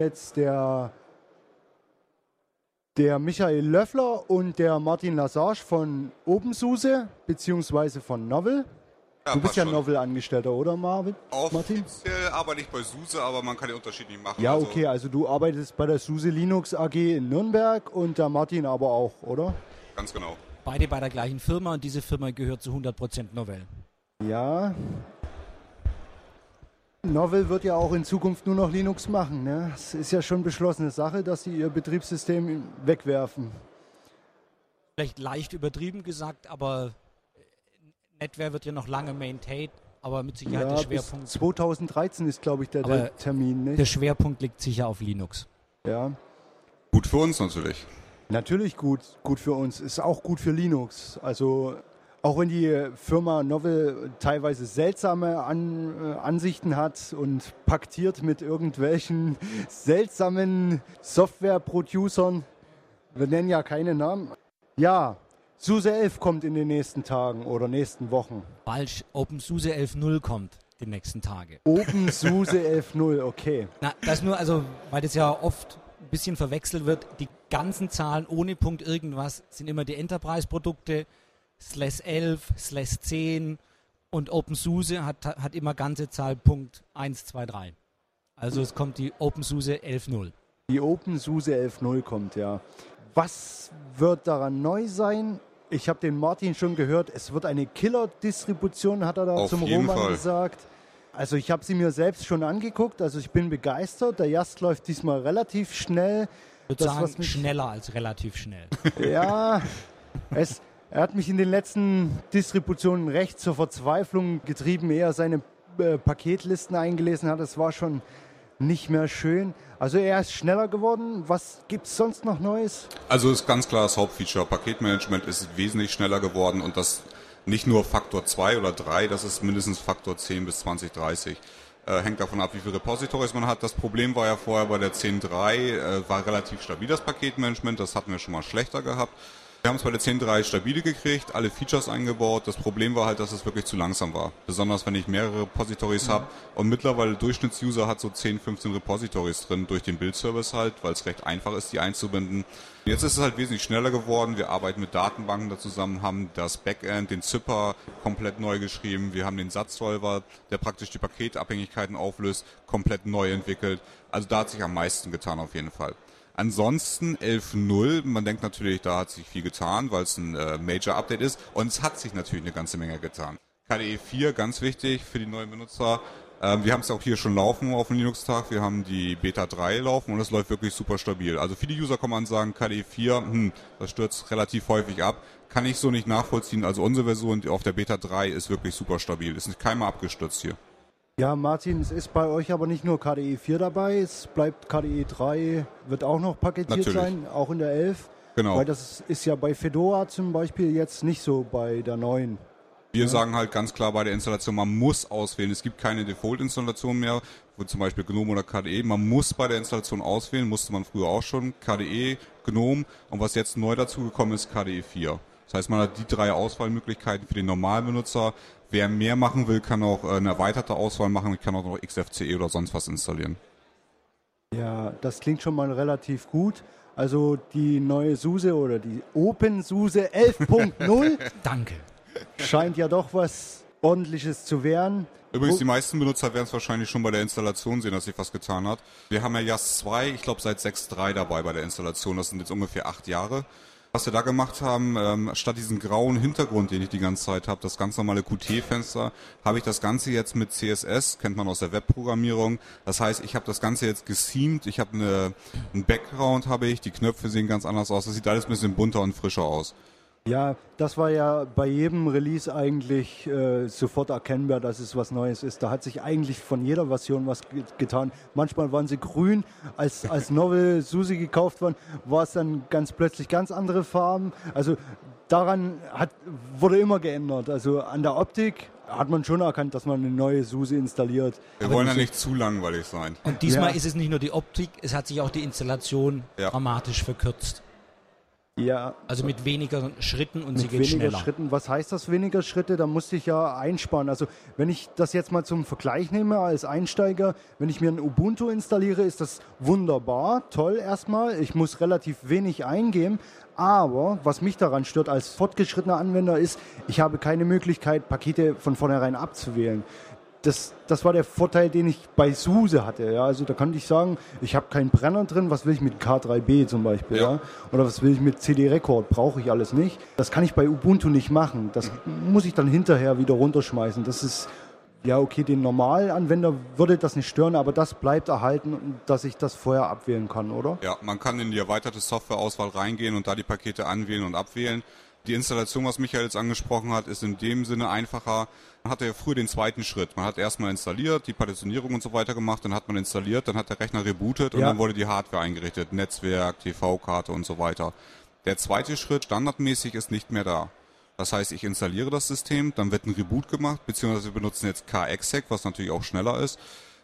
Jetzt der, der Michael Löffler und der Martin Lassage von OpenSUSE beziehungsweise von Novel. Ja, du bist ja. Novel-Angestellter, oder Marvin? Martin? Offiziell arbeite ich bei SUSE, aber man kann den Unterschied nicht machen. Ja, Also, okay, also du arbeitest bei der SUSE Linux AG in Nürnberg und der Martin aber auch, oder? Ganz genau. Beide bei der gleichen Firma und diese Firma gehört zu 100% Novell. Ja. Novel wird ja auch in Zukunft nur noch Linux machen. Ne? Es ist ja schon beschlossene Sache, dass sie ihr Betriebssystem wegwerfen. Vielleicht leicht übertrieben gesagt, aber NetWare wird ja noch lange maintained, aber mit Sicherheit Ja, der bis Schwerpunkt. 2013 ist, glaube ich, der, der Termin. Der Nicht? Schwerpunkt liegt sicher auf Linux. Ja. Gut für uns natürlich. Natürlich gut, gut für uns. Ist auch gut für Linux. Also auch wenn die Firma Novel teilweise seltsame An, äh, Ansichten hat und paktiert mit irgendwelchen seltsamen Software-Producern. Wir nennen ja keine Namen. Ja, SUSE 11 kommt in den nächsten Tagen oder nächsten Wochen. Falsch, OpenSUSE 11.0 kommt die nächsten Tage. OpenSUSE 11.0, okay. Na, das nur, also, weil das ja oft ein bisschen verwechselt wird, die ganzen Zahlen ohne Punkt irgendwas sind immer die Enterprise-Produkte, slash 11, slash 10 und OpenSUSE hat, hat immer ganze Zahl Punkt 1, 2, 3. Also es kommt die OpenSUSE 11.0. Die OpenSUSE 11.0 kommt, ja. Was wird daran neu sein? Ich habe den Martin schon gehört, es wird eine Killer-Distribution, hat er da Auf zum Roman Fall. gesagt. Also ich habe sie mir selbst schon angeguckt, also ich bin begeistert. Der Jast läuft diesmal relativ schnell. Ich würde Das, sagen, was mich- schneller als relativ schnell. Ja, es, er hat mich in den letzten Distributionen recht zur Verzweiflung getrieben, ehe er seine äh, Paketlisten eingelesen hat. Es war schon nicht mehr schön. Also er ist schneller geworden. Was gibt es sonst noch Neues? Also ist ganz klar das Hauptfeature. Paketmanagement ist wesentlich schneller geworden und das nicht nur Faktor 2 oder 3, das ist mindestens Faktor 10 bis 20, 30. Äh, hängt davon ab, wie viele Repositories man hat. Das Problem war ja vorher bei der 10.3, äh, war relativ stabil das Paketmanagement, das hatten wir schon mal schlechter gehabt. Wir haben es bei der 10.3 stabile gekriegt, alle Features eingebaut. Das Problem war halt, dass es wirklich zu langsam war. Besonders wenn ich mehrere Repositories habe. Und mittlerweile Durchschnittsuser hat so 10, 15 Repositories drin durch den Build-Service halt, weil es recht einfach ist, die einzubinden. Jetzt ist es halt wesentlich schneller geworden. Wir arbeiten mit Datenbanken da zusammen, haben das Backend, den Zipper komplett neu geschrieben. Wir haben den Satzsolver, der praktisch die Paketabhängigkeiten auflöst, komplett neu entwickelt. Also da hat sich am meisten getan auf jeden Fall. Ansonsten 11.0, man denkt natürlich, da hat sich viel getan, weil es ein äh, Major-Update ist. Und es hat sich natürlich eine ganze Menge getan. KDE 4, ganz wichtig für die neuen Benutzer. Ähm, wir haben es auch hier schon laufen auf dem Linux-Tag. Wir haben die Beta 3 laufen und es läuft wirklich super stabil. Also viele User kommen an und sagen, KDE 4, hm, das stürzt relativ häufig ab. Kann ich so nicht nachvollziehen. Also unsere Version auf der Beta 3 ist wirklich super stabil. Ist nicht keinmal abgestürzt hier. Ja, Martin, es ist bei euch aber nicht nur KDE 4 dabei, es bleibt KDE 3, wird auch noch paketiert Natürlich. sein, auch in der 11. Genau. Weil das ist ja bei Fedora zum Beispiel jetzt nicht so bei der neuen. Wir sagen halt ganz klar bei der Installation, man muss auswählen. Es gibt keine Default-Installation mehr, wo zum Beispiel GNOME oder KDE. Man muss bei der Installation auswählen, musste man früher auch schon. KDE, GNOME und was jetzt neu dazugekommen ist, KDE 4. Das heißt, man hat die drei Auswahlmöglichkeiten für den Normalbenutzer. Wer mehr machen will, kann auch äh, eine erweiterte Auswahl machen, kann auch noch XFCE oder sonst was installieren. Ja, das klingt schon mal relativ gut. Also die neue SUSE oder die OpenSUSE 11.0 Danke. scheint ja doch was ordentliches zu werden. Übrigens, die meisten Benutzer werden es wahrscheinlich schon bei der Installation sehen, dass sich was getan hat. Wir haben ja JAS 2, ich glaube seit 6.3 dabei bei der Installation. Das sind jetzt ungefähr acht Jahre. Was wir da gemacht haben, ähm, statt diesen grauen Hintergrund, den ich die ganze Zeit habe, das ganz normale Qt-Fenster, habe ich das Ganze jetzt mit CSS, kennt man aus der Webprogrammierung. Das heißt, ich habe das Ganze jetzt geseamt, ich habe eine, einen Background, habe ich, die Knöpfe sehen ganz anders aus. Das sieht alles ein bisschen bunter und frischer aus. Ja, das war ja bei jedem Release eigentlich äh, sofort erkennbar, dass es was Neues ist. Da hat sich eigentlich von jeder Version was ge getan. Manchmal waren sie grün, als, als Novel Susi gekauft worden, war es dann ganz plötzlich ganz andere Farben. Also daran hat, wurde immer geändert. Also an der Optik hat man schon erkannt, dass man eine neue SUSE installiert. Wir wollen ja nicht zu langweilig sein. Und diesmal Ja. ist es nicht nur die Optik, es hat sich auch die Installation Ja. dramatisch verkürzt. Ja. Also mit weniger Schritten und mit sie geht weniger schneller. Schritten. Was heißt das weniger Schritte? Da musste ich ja einsparen. Also wenn ich das jetzt mal zum Vergleich nehme als Einsteiger, wenn ich mir ein Ubuntu installiere, ist das wunderbar, toll erstmal. Ich muss relativ wenig eingeben. Aber was mich daran stört als fortgeschrittener Anwender ist, ich habe keine Möglichkeit, Pakete von vornherein abzuwählen das, das war der Vorteil, den ich bei SUSE hatte. Ja? Also da konnte ich sagen, ich habe keinen Brenner drin, was will ich mit K3B zum Beispiel? Ja. ja? Oder was will ich mit CD-Record? Brauche ich alles nicht. Das kann ich bei Ubuntu nicht machen. Das muss ich dann hinterher wieder runterschmeißen. Das ist, ja okay, den Normalanwender würde das nicht stören, aber das bleibt erhalten, dass ich das vorher abwählen kann, oder? Ja, man kann in die erweiterte Softwareauswahl reingehen und da die Pakete anwählen und abwählen. Die Installation, was Michael jetzt angesprochen hat, ist in dem Sinne einfacher. Man hatte ja früher den zweiten Schritt. Man hat erstmal installiert, die Partitionierung und so weiter gemacht, dann hat man installiert, dann hat der Rechner rebootet und ja. dann wurde die Hardware eingerichtet, Netzwerk, TV-Karte und so weiter. Der zweite Schritt standardmäßig ist nicht mehr da. Das heißt, ich installiere das System, dann wird ein Reboot gemacht, beziehungsweise wir benutzen jetzt KExec, was natürlich auch schneller ist.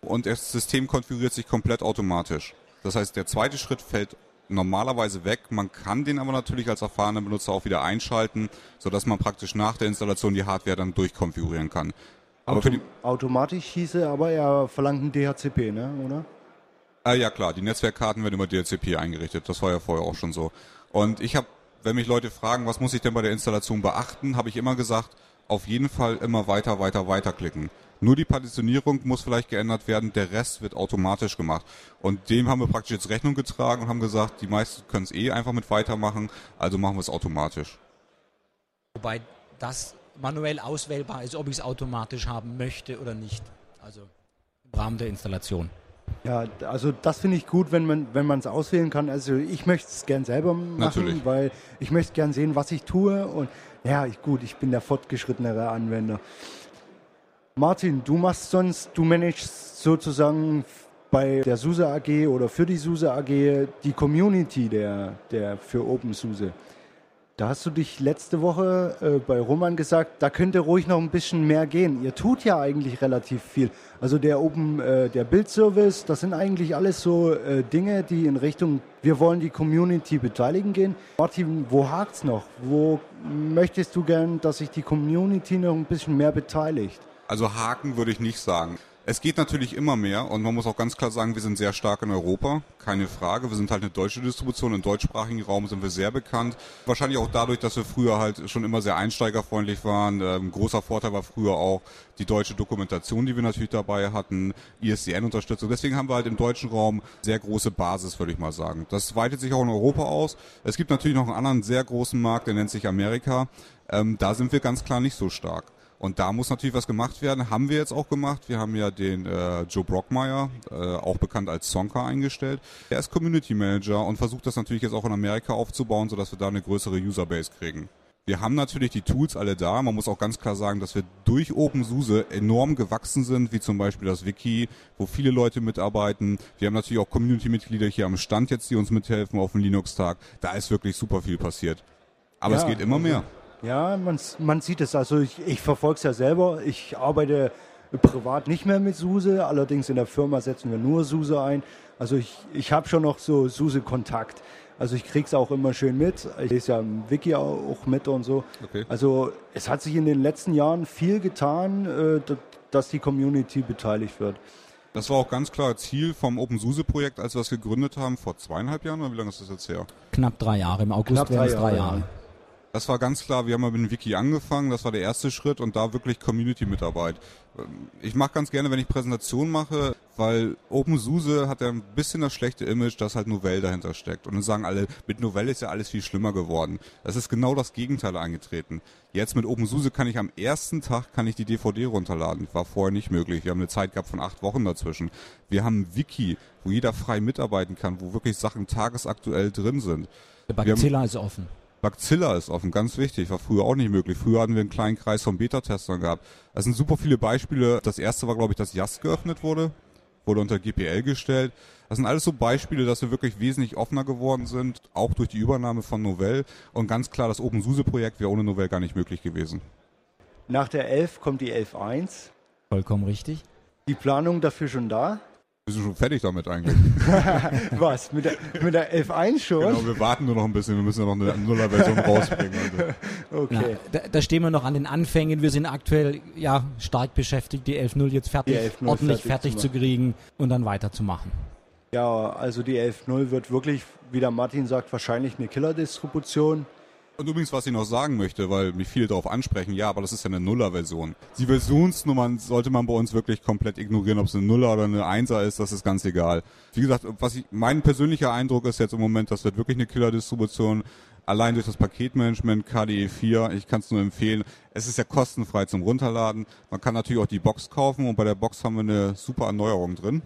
Und das System konfiguriert sich komplett automatisch. Das heißt, der zweite Schritt fällt normalerweise weg. Man kann den aber natürlich als erfahrener Benutzer auch wieder einschalten, sodass man praktisch nach der Installation die Hardware dann durchkonfigurieren kann. Aber Auto automatisch hieße aber, er verlangt ein DHCP, ne? oder? Ah, ja klar, die Netzwerkkarten werden über DHCP eingerichtet. Das war ja vorher auch schon so. Und ich habe, wenn mich Leute fragen, was muss ich denn bei der Installation beachten, habe ich immer gesagt, auf jeden Fall immer weiter, weiter, weiter klicken. Nur die Partitionierung muss vielleicht geändert werden, der Rest wird automatisch gemacht. Und dem haben wir praktisch jetzt Rechnung getragen und haben gesagt, die meisten können es eh einfach mit weitermachen, also machen wir es automatisch. Wobei das manuell auswählbar ist, ob ich es automatisch haben möchte oder nicht. Also im Rahmen der Installation. Ja, also das finde ich gut, wenn man wenn man es auswählen kann. Also ich möchte es gern selber machen, Natürlich. weil ich möchte gern sehen, was ich tue und ja, ich, gut, ich bin der fortgeschrittenere Anwender. Martin, du machst sonst, du managst sozusagen bei der SUSE AG oder für die SUSE AG die Community der, der für OpenSUSE. Da hast du dich letzte Woche äh, bei Roman gesagt, da könnte ruhig noch ein bisschen mehr gehen. Ihr tut ja eigentlich relativ viel. Also der Open, äh, der Bildservice, das sind eigentlich alles so äh, Dinge, die in Richtung, wir wollen die Community beteiligen gehen. Martin, wo hakt's noch? Wo möchtest du gern, dass sich die Community noch ein bisschen mehr beteiligt? Also Haken würde ich nicht sagen. Es geht natürlich immer mehr und man muss auch ganz klar sagen, wir sind sehr stark in Europa, keine Frage. Wir sind halt eine deutsche Distribution, im deutschsprachigen Raum sind wir sehr bekannt. Wahrscheinlich auch dadurch, dass wir früher halt schon immer sehr einsteigerfreundlich waren. Ein ähm, großer Vorteil war früher auch die deutsche Dokumentation, die wir natürlich dabei hatten, ISDN-Unterstützung. Deswegen haben wir halt im deutschen Raum sehr große Basis, würde ich mal sagen. Das weitet sich auch in Europa aus. Es gibt natürlich noch einen anderen sehr großen Markt, der nennt sich Amerika. Ähm, da sind wir ganz klar nicht so stark. Und da muss natürlich was gemacht werden. Haben wir jetzt auch gemacht. Wir haben ja den äh, Joe Brockmeyer, äh, auch bekannt als Sonka, eingestellt. Er ist Community Manager und versucht das natürlich jetzt auch in Amerika aufzubauen, sodass wir da eine größere Userbase kriegen. Wir haben natürlich die Tools alle da. Man muss auch ganz klar sagen, dass wir durch OpenSUSE enorm gewachsen sind, wie zum Beispiel das Wiki, wo viele Leute mitarbeiten. Wir haben natürlich auch Community-Mitglieder hier am Stand jetzt, die uns mithelfen auf dem Linux-Tag. Da ist wirklich super viel passiert. Aber ja, es geht immer mehr. Ja, man, man sieht es. Also ich, ich verfolge es ja selber. Ich arbeite privat nicht mehr mit SUSE, allerdings in der Firma setzen wir nur SUSE ein. Also ich, ich habe schon noch so SUSE-Kontakt. Also ich kriege es auch immer schön mit. Ich lese ja im Wiki auch mit und so. Okay. Also es hat sich in den letzten Jahren viel getan, äh, dass die Community beteiligt wird. Das war auch ganz klar Ziel vom OpenSUSE-Projekt, als wir es gegründet haben, vor zweieinhalb Jahren oder wie lange ist das jetzt her? Knapp drei Jahre, im August wären es drei Jahre. Jahre. Das war ganz klar, wir haben mal mit dem Wiki angefangen, das war der erste Schritt und da wirklich Community-Mitarbeit. Ich mache ganz gerne, wenn ich Präsentationen mache, weil OpenSUSE hat ja ein bisschen das schlechte Image, dass halt Novell dahinter steckt. Und dann sagen alle, mit Novell ist ja alles viel schlimmer geworden. Das ist genau das Gegenteil eingetreten. Jetzt mit OpenSUSE kann ich am ersten Tag kann ich die DVD runterladen. War vorher nicht möglich. Wir haben eine Zeit gehabt von acht Wochen dazwischen. Wir haben ein Wiki, wo jeder frei mitarbeiten kann, wo wirklich Sachen tagesaktuell drin sind. Der Bacilla ist offen. Bacilla ist offen, ganz wichtig, war früher auch nicht möglich. Früher hatten wir einen kleinen Kreis von Beta-Testern gehabt. Es sind super viele Beispiele. Das erste war, glaube ich, dass JAS geöffnet wurde, wurde unter GPL gestellt. Das sind alles so Beispiele, dass wir wirklich wesentlich offener geworden sind, auch durch die Übernahme von Novell. Und ganz klar, das OpenSUSE-Projekt wäre ohne Novell gar nicht möglich gewesen. Nach der 11 kommt die 11.1. Vollkommen richtig. Die Planung dafür schon da? Wir sind schon fertig damit eigentlich. Was? Mit der, mit der 11.1 schon? Genau, wir warten nur noch ein bisschen. Wir müssen ja noch eine Nuller-Version rausbringen. Also. Okay. Ja, da, da, stehen wir noch an den Anfängen. Wir sind aktuell ja stark beschäftigt, die 11.0 jetzt fertig, 11 ordentlich fertig, fertig zu, zu kriegen und dann weiterzumachen. Ja, also die 11.0 wird wirklich, wie der Martin sagt, wahrscheinlich eine Killer-Distribution. Und übrigens, was ich noch sagen möchte, weil mich viele darauf ansprechen, ja, aber das ist ja eine Nuller-Version. Die Versionsnummern sollte man bei uns wirklich komplett ignorieren, ob es eine Nuller oder eine Einser ist, das ist ganz egal. Wie gesagt, was ich, mein persönlicher Eindruck ist jetzt im Moment, das wird wirklich eine Killer-Distribution. Allein durch das Paketmanagement KDE 4, ich kann es nur empfehlen. Es ist ja kostenfrei zum Runterladen. Man kann natürlich auch die Box kaufen und bei der Box haben wir eine super Erneuerung drin.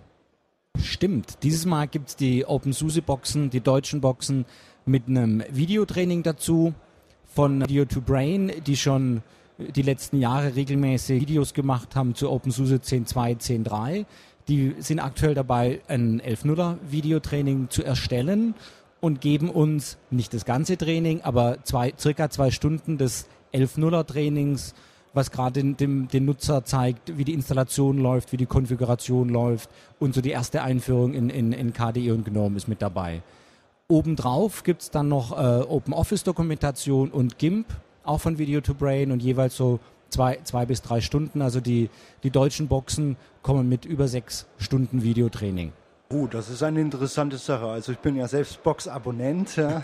Stimmt. Dieses Mal gibt es die OpenSUSE-Boxen, die deutschen Boxen mit einem Videotraining dazu von Video to Brain, die schon die letzten Jahre regelmäßig Videos gemacht haben zu OpenSUSE 10.2, 10.3. Die sind aktuell dabei, ein 11.0er Videotraining zu erstellen und geben uns nicht das ganze Training, aber zwei, circa zwei Stunden des 11.0er Trainings, was gerade dem, den Nutzer zeigt, wie die Installation läuft, wie die Konfiguration läuft und so die erste Einführung in, in, in KDE und GNOME ist mit dabei. Obendrauf gibt es dann noch äh, Open Office Dokumentation und GIMP, auch von Video to Brain und jeweils so zwei, zwei bis drei Stunden. Also die, die deutschen Boxen kommen mit über sechs Stunden Videotraining. Oh, das ist eine interessante Sache. Also ich bin ja selbst Box-Abonnent. Ja.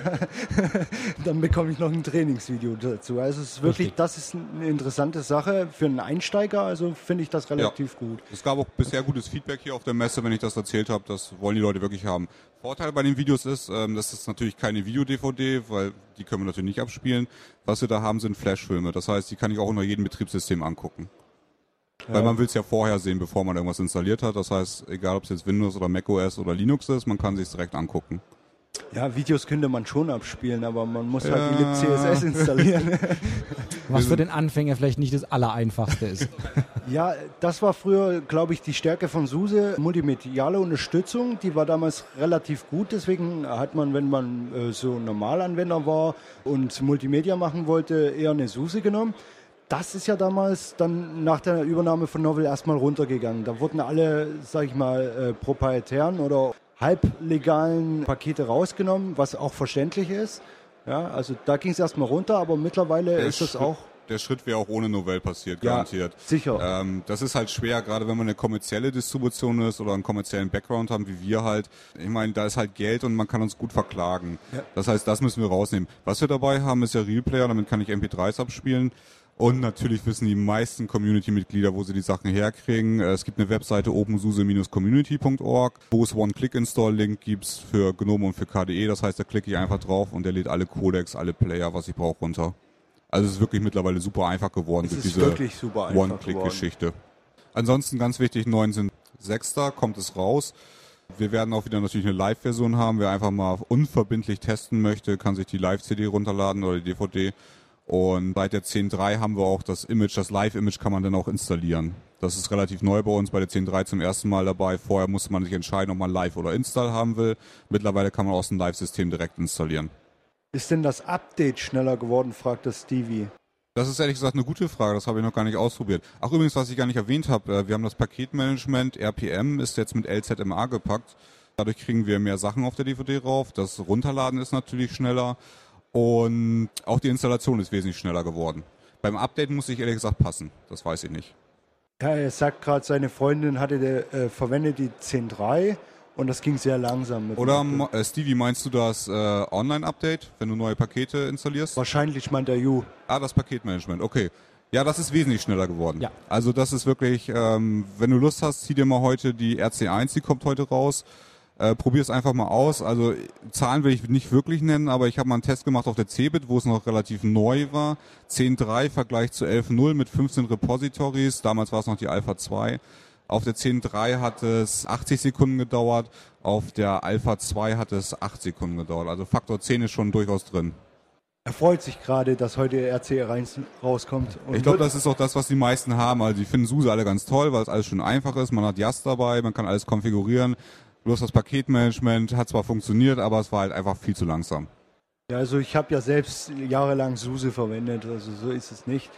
Dann bekomme ich noch ein Trainingsvideo dazu. Also es ist wirklich, Richtig. das ist eine interessante Sache für einen Einsteiger. Also finde ich das relativ ja. gut. Es gab auch bisher gutes Feedback hier auf der Messe, wenn ich das erzählt habe. Das wollen die Leute wirklich haben. Vorteil bei den Videos ist, ähm, das ist natürlich keine Video-DVD, weil die können wir natürlich nicht abspielen. Was wir da haben, sind Flashfilme. Das heißt, die kann ich auch unter jedem Betriebssystem angucken. Weil man will es ja vorher sehen, bevor man irgendwas installiert hat. Das heißt, egal ob es jetzt Windows oder macOS oder Linux ist, man kann sich direkt angucken. Ja, Videos könnte man schon abspielen, aber man muss halt ja. libcss installieren. Was für den Anfänger vielleicht nicht das Allereinfachste ist. Ja, das war früher, glaube ich, die Stärke von SUSE. Multimediale Unterstützung, die war damals relativ gut. Deswegen hat man, wenn man äh, so Normalanwender war und Multimedia machen wollte, eher eine SUSE genommen das ist ja damals dann nach der Übernahme von Novel erstmal runtergegangen. Da wurden alle, sag ich mal, äh, proprietären oder halblegalen Pakete rausgenommen, was auch verständlich ist. Ja, also da ging es erstmal runter, aber mittlerweile der ist es auch. Der Schritt wäre auch ohne Novell passiert, garantiert. Ja, sicher. Ähm, das ist halt schwer, gerade wenn man eine kommerzielle Distribution ist oder einen kommerziellen Background haben, wie wir halt. Ich meine, da ist halt Geld und man kann uns gut verklagen. Ja. Das heißt, das müssen wir rausnehmen. Was wir dabei haben, ist ja Real Player, damit kann ich MP3s abspielen. Und natürlich wissen die meisten Community-Mitglieder, wo sie die Sachen herkriegen. Äh, es gibt eine Webseite opensuse-community.org, wo es One-Click-Install-Link gibt für GNOME und für KDE. Das heißt, da klicke ich einfach drauf und der lädt alle Codecs, alle Player, was ich brauche, runter. Also es ist wirklich mittlerweile super einfach geworden es durch diese One-Click-Geschichte. Ansonsten ganz wichtig, 19.06. kommt es raus. Wir werden auch wieder natürlich eine Live-Version haben. Wer einfach mal unverbindlich testen möchte, kann sich die Live-CD runterladen oder die DVD und seit der 10.3 haben wir auch das Image, das Live-Image kann man dann auch installieren. Das ist relativ neu bei uns bei der 10.3 zum ersten Mal dabei. Vorher musste man sich entscheiden, ob man Live oder Install haben will. Mittlerweile kann man aus dem Live-System direkt installieren. Ist denn das Update schneller geworden, fragt das Stevie. Das ist ehrlich gesagt eine gute Frage, das habe ich noch gar nicht ausprobiert. Ach übrigens, was ich gar nicht erwähnt habe, äh, wir haben das Paketmanagement, RPM ist jetzt mit LZMA gepackt. Dadurch kriegen wir mehr Sachen auf der DVD rauf. Das Runterladen ist natürlich schneller. Und auch die Installation ist wesentlich schneller geworden. Beim Update muss ich ehrlich gesagt passen. Das weiß ich nicht. Ja, er sagt gerade, seine Freundin hatte der, äh, verwendet die 10.3 und das ging sehr langsam. Oder äh, Stevie, meinst du das äh, Online-Update, wenn du neue Pakete installierst? Wahrscheinlich meint der You. Ah, das Paketmanagement, okay. Ja, das ist wesentlich schneller geworden. Ja. Also das ist wirklich, ähm, wenn du Lust hast, zieh dir mal heute die RC1, die kommt heute raus. Äh, Probier es einfach mal aus. Also Zahlen will ich nicht wirklich nennen, aber ich habe mal einen Test gemacht auf der Cebit, wo es noch relativ neu war. 10.3 Vergleich zu 11.0 mit 15 Repositories. Damals war es noch die Alpha 2. Auf der 10.3 hat es 80 Sekunden gedauert. Auf der Alpha 2 hat es 8 Sekunden gedauert. Also Faktor 10 ist schon durchaus drin. Er freut sich gerade, dass heute RC rauskommt. ich glaube, das ist auch das, was die meisten haben. Also die finden SUSE alle ganz toll, weil es alles schön einfach ist. Man hat JAS dabei, man kann alles konfigurieren. Bloß das Paketmanagement hat zwar funktioniert, aber es war halt einfach viel zu langsam. Ja, also ich habe ja selbst jahrelang SUSE verwendet, also so ist es nicht.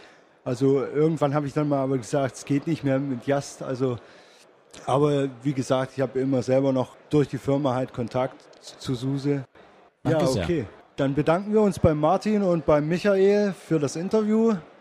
Also irgendwann habe ich dann mal aber gesagt, es geht nicht mehr mit Just. Also Aber wie gesagt, ich habe immer selber noch durch die Firma halt Kontakt zu SUSE. Danke ja, sehr. okay. Dann bedanken wir uns bei Martin und bei Michael für das Interview.